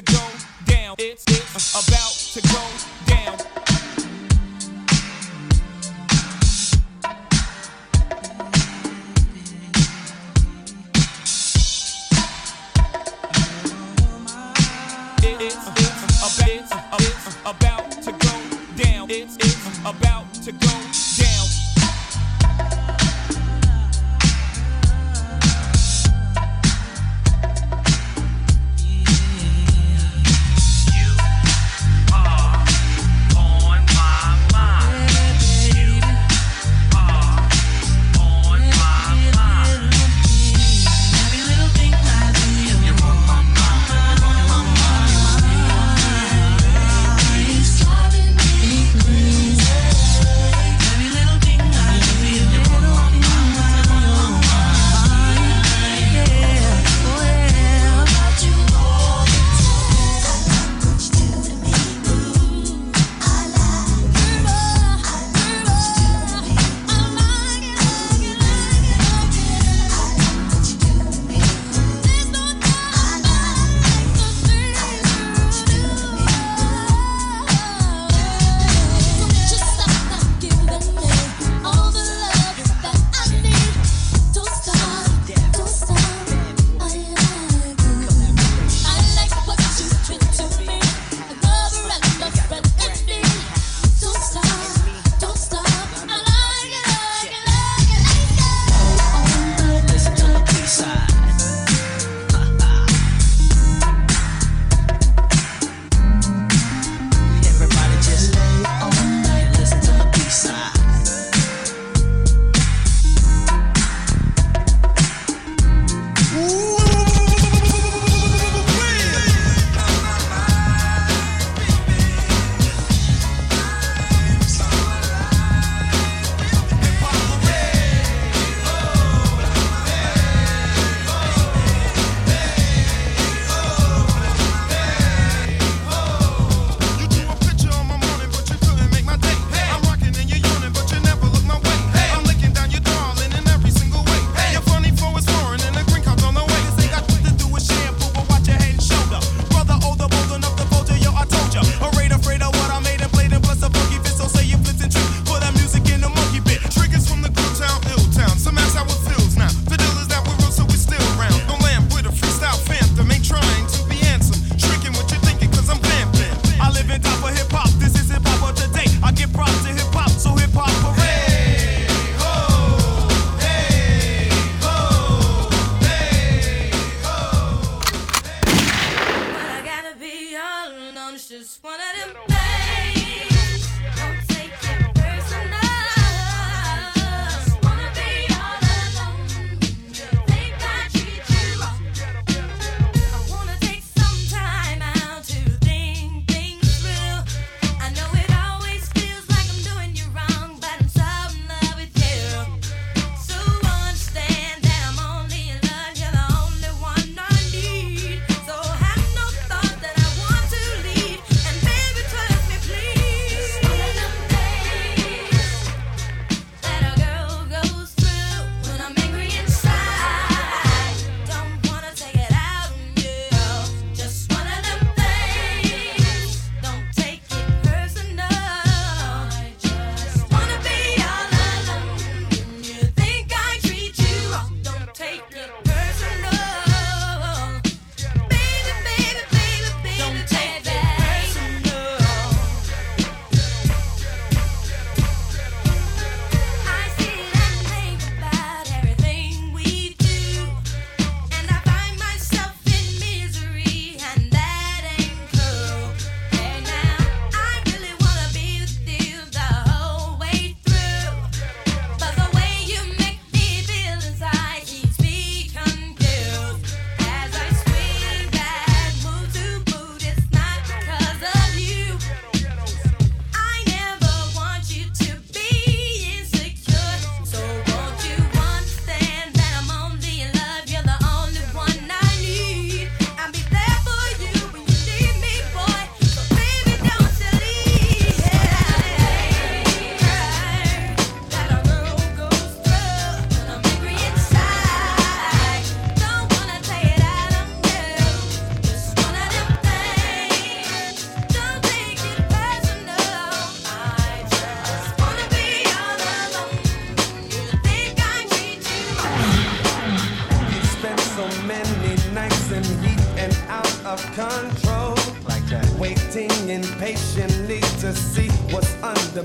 to go.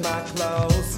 my clothes.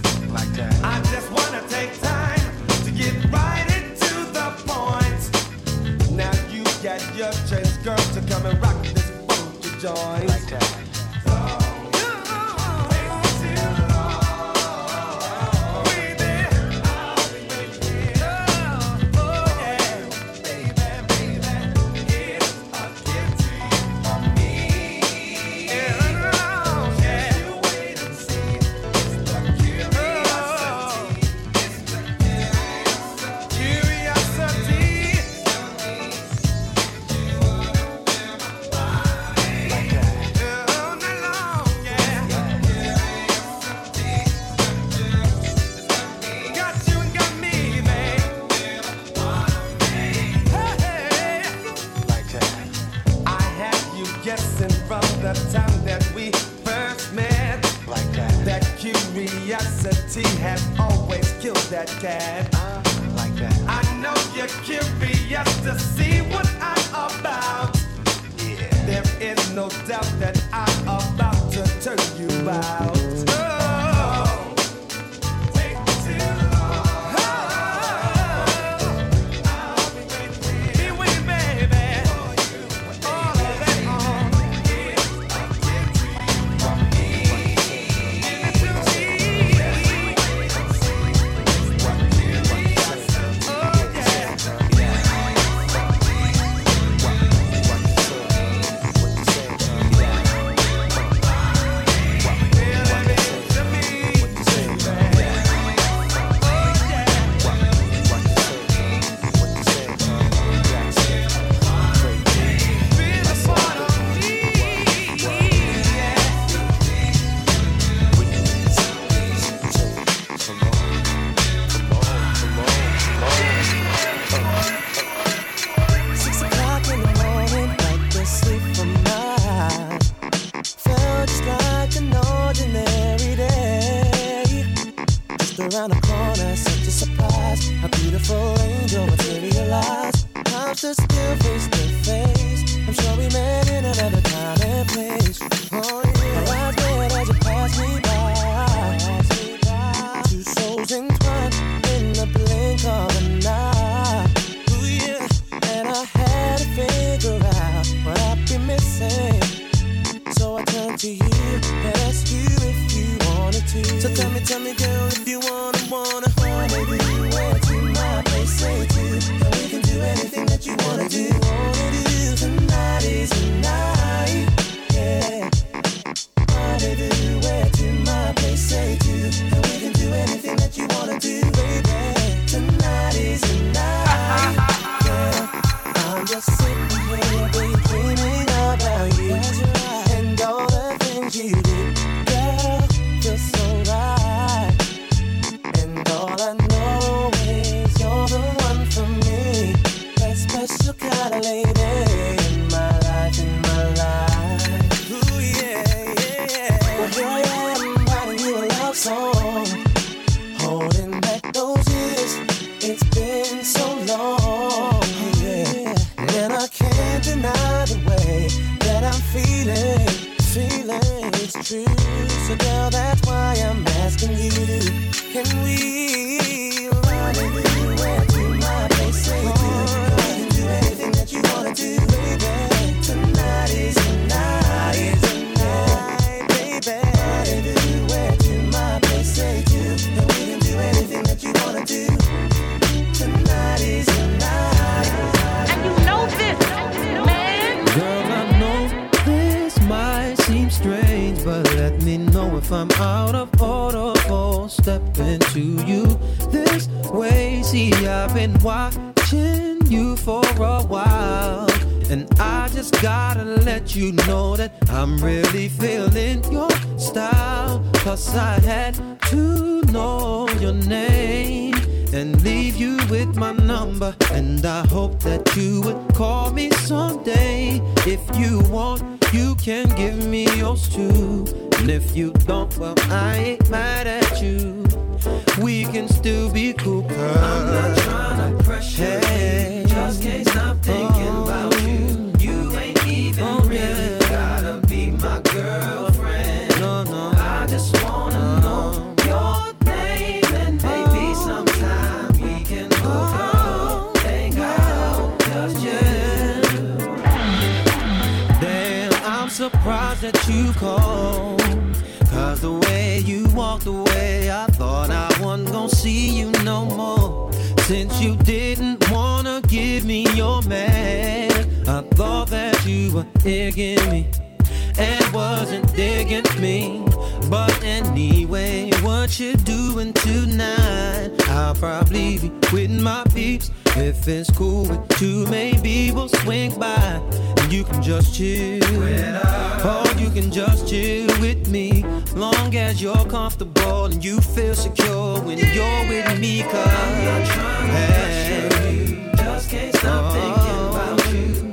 just gotta let you know that I'm really feeling your style. Cause I had to know your name and leave you with my number. And I hope that you would call me someday. If you want, you can give me yours too. And if you don't, well, I ain't mad at you. We can still be cool. I'm not trying to pressure hey, you. Just can't stop thinking. that you called. Cause the way you walked away, I thought I wasn't gonna see you no more. Since you didn't wanna give me your man, I thought that you were digging me and wasn't digging me. But anyway, what you doing tonight? I'll probably be with my peeps. If it's cool with you, maybe we'll swing by and you can just chill. Or you can just chill with me, long as you're comfortable and you feel secure when yeah. you're with me. Cause I'm not trying to hey. you, just can't stop oh. thinking about you.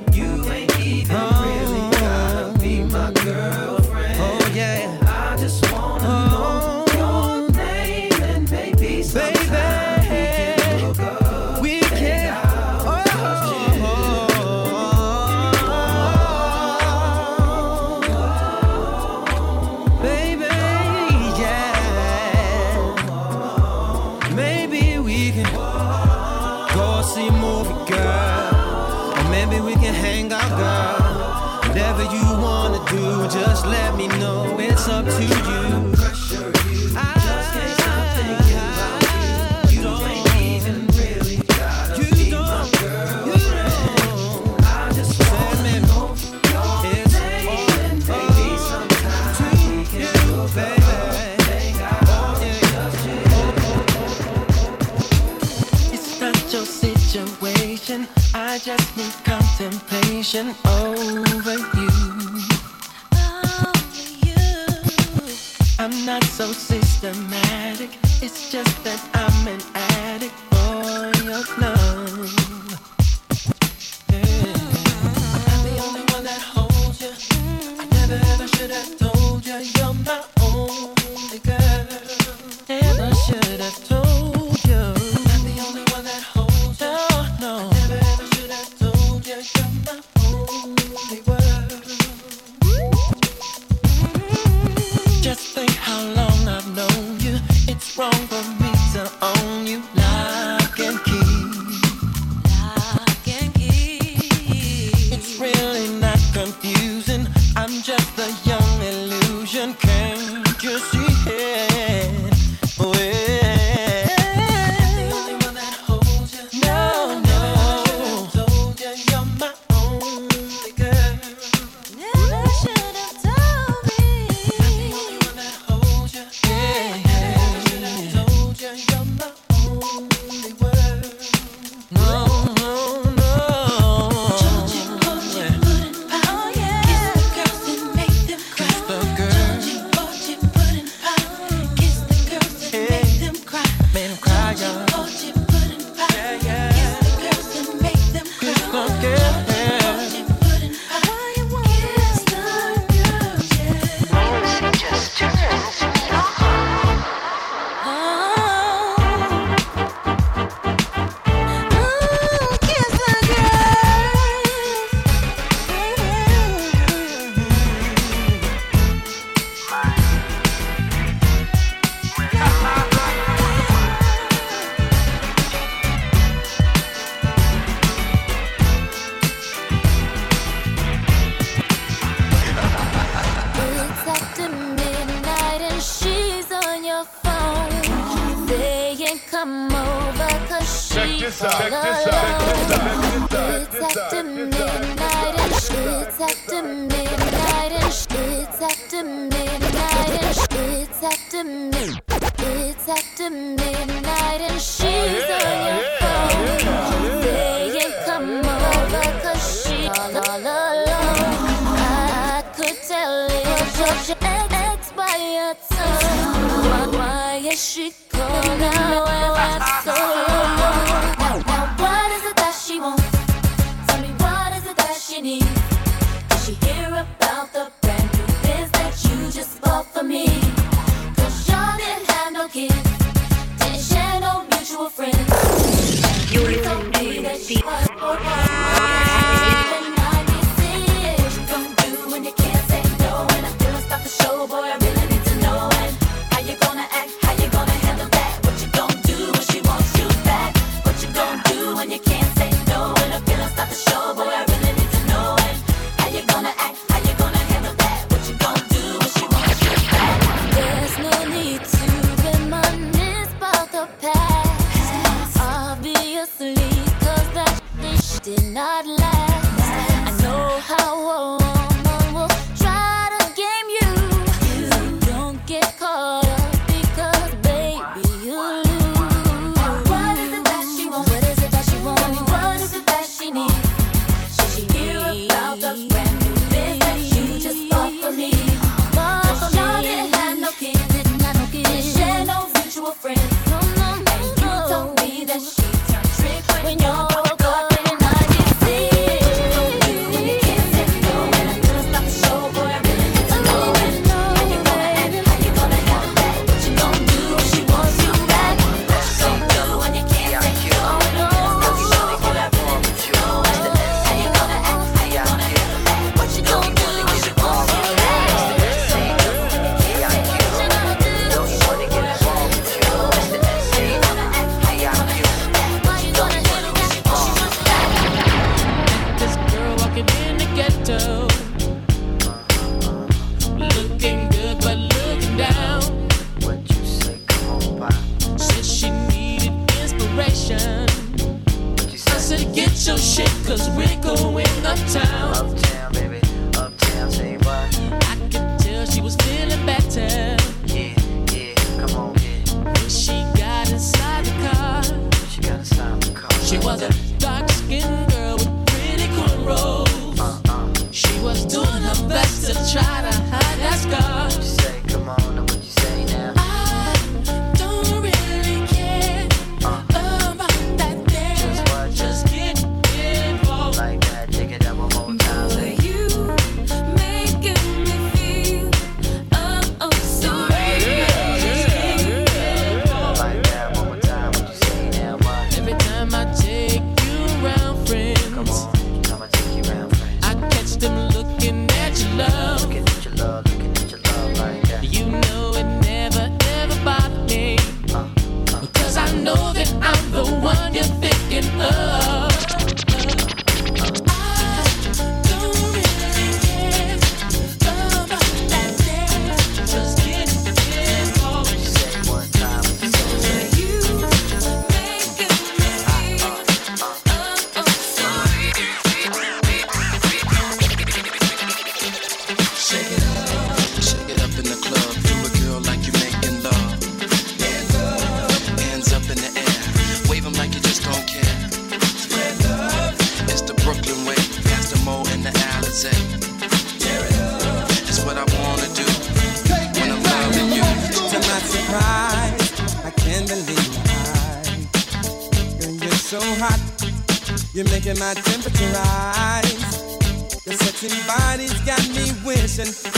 Whatever you wanna do, just let me know. It's up to you. I just need contemplation over you. Over you. I'm not so systematic. It's just that I'm an addict for your love. after midnight and it's after midnight. It's after midnight and she's oh, yeah.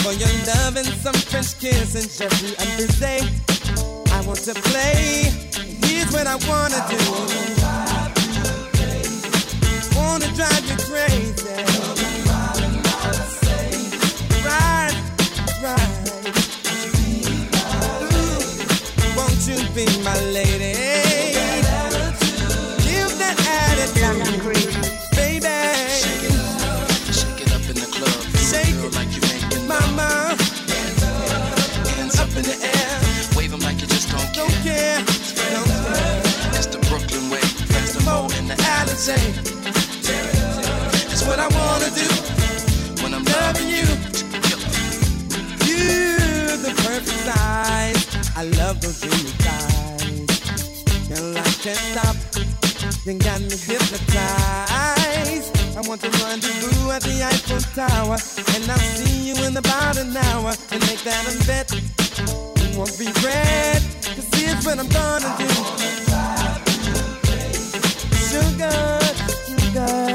for your love and some French kiss and the other day. I want to play. Here's what I wanna I do. Wanna, drive you crazy. wanna drive you crazy. Right, right. Won't you be my lady? entertain. That's what I wanna do when I'm loving you. You're the perfect size. I love those dreamy eyes. Now life can't stop. You got me hypnotized. I want to run to rendezvous at the Eiffel Tower, and I'll see you in about an hour. And make that a bet, it won't regret. Cause here's what I'm gonna do. You got, you got.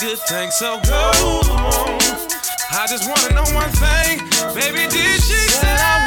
good thing, so go on. I just wanna know one thing, baby, did she say?